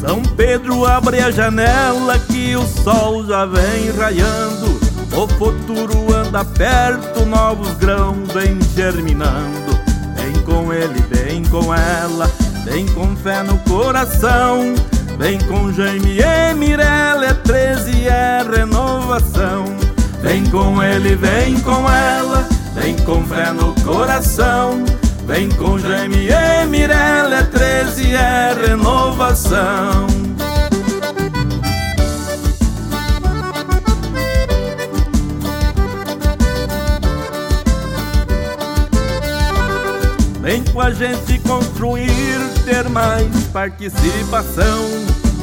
São Pedro abre a janela que o sol já vem raiando. O futuro anda perto, novos grãos vem germinando. Vem com ele, vem com ela, vem com fé no coração. Vem com Jaime e Mirella, é 13 é renovação. Vem com ele, vem com ela, vem com fé no coração. Vem com Jaime e Mirella, é 13 é renovação. Vem com a gente construir, ter mais participação,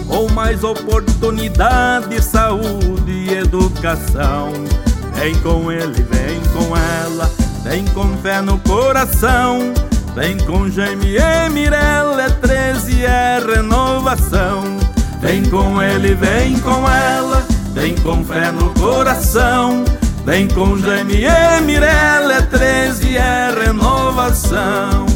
ou mais oportunidade, saúde e educação. Vem com ele, vem com ela, vem com fé no coração. Vem com Jaime e Mirella, é 13 é renovação. Vem com ele, vem com ela, vem com fé no coração. Vem com Jaime e Mirella, é 13 é renovação.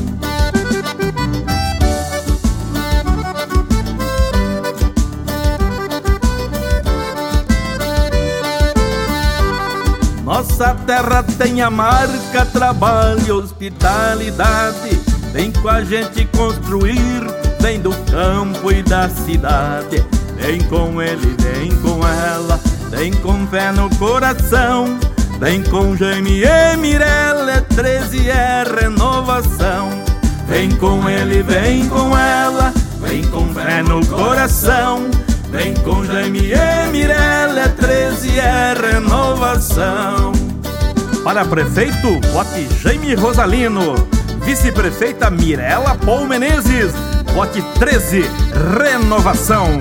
Nossa terra tem a marca, trabalho e hospitalidade. Vem com a gente construir, vem do campo e da cidade. Vem com ele, vem com ela, vem com fé no coração. Vem com Jaime e Mirella, é 13 é renovação. Vem com ele, vem com ela, vem com fé no coração. Vem com Jaime e Mirella, é 13 é renovação. Para prefeito, vote Jaime Rosalino. Vice-prefeita Mirella Paul Menezes, vote 13, renovação.